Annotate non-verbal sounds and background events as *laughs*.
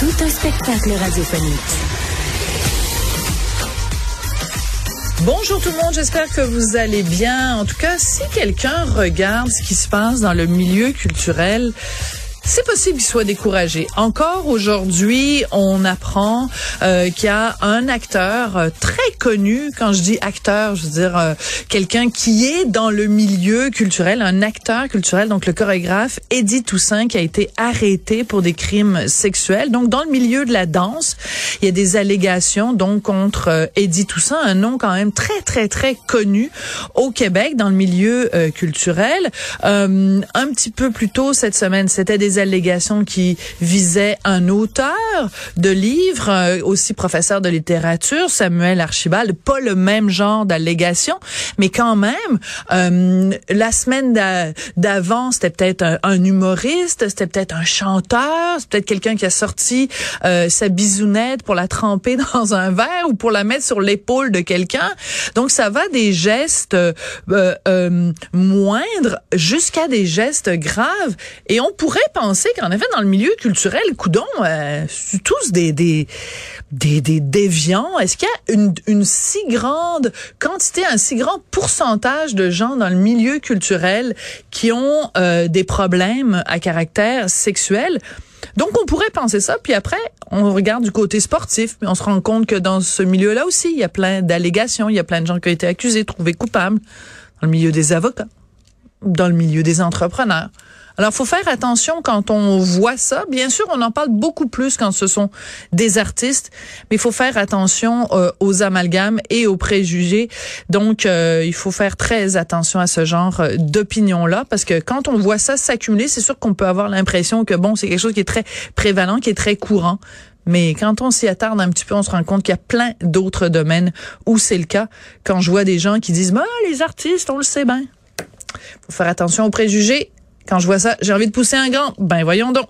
Tout un spectacle radiophonique. Bonjour tout le monde, j'espère que vous allez bien. En tout cas, si quelqu'un regarde ce qui se passe dans le milieu culturel, c'est possible qu'il soit découragé. Encore aujourd'hui, on apprend euh, qu'il y a un acteur euh, très connu. Quand je dis acteur, je veux dire euh, quelqu'un qui est dans le milieu culturel, un acteur culturel, donc le chorégraphe Eddie Toussaint, qui a été arrêté pour des crimes sexuels. Donc dans le milieu de la danse, il y a des allégations donc contre euh, Eddie Toussaint, un nom quand même très très très connu au Québec dans le milieu euh, culturel. un petit peu plus tôt cette semaine, c'était des allégations qui visaient un auteur de livres, euh, aussi professeur de littérature, Samuel Archibald. Pas le même genre d'allégations, mais quand même, euh, la semaine d'avant, c'était peut-être un, humoriste, c'était peut-être un chanteur, c'est peut-être quelqu'un qui a sorti euh, sa bisounette pour la tremper *laughs* dans un verre ou pour la mettre sur l'épaule de quelqu'un. Donc ça va des gestes moindres jusqu'à des gestes graves. Et on pourrait qu'en effet, dans le milieu culturel, coudon, euh, tous des, des, des, des déviants. Est-ce qu'il y a une, une si grande quantité, un si grand pourcentage de gens dans le milieu culturel qui ont euh, des problèmes à caractère sexuel? Donc, on pourrait penser ça, puis après, on regarde du côté sportif, puis on se rend compte que dans ce milieu-là aussi, il y a plein d'allégations, il y a plein de gens qui ont été accusés, trouvés coupables, dans le milieu des avocats, dans le milieu des entrepreneurs. Alors, faut faire attention quand on voit ça. Bien sûr, on en parle beaucoup plus quand ce sont des artistes, mais il faut faire attention euh, aux amalgames et aux préjugés. Donc, euh, il faut faire très attention à ce genre euh, d'opinion-là, parce que quand on voit ça s'accumuler, c'est sûr qu'on peut avoir l'impression que bon, c'est quelque chose qui est très prévalent, qui est très courant. Mais quand on s'y attarde un petit peu, on se rend compte qu'il y a plein d'autres domaines où c'est le cas. Quand je vois des gens qui disent, bah, les artistes, on le sait bien. Faut faire attention aux préjugés quand je vois ça, j'ai envie de pousser un grand. Ben voyons donc.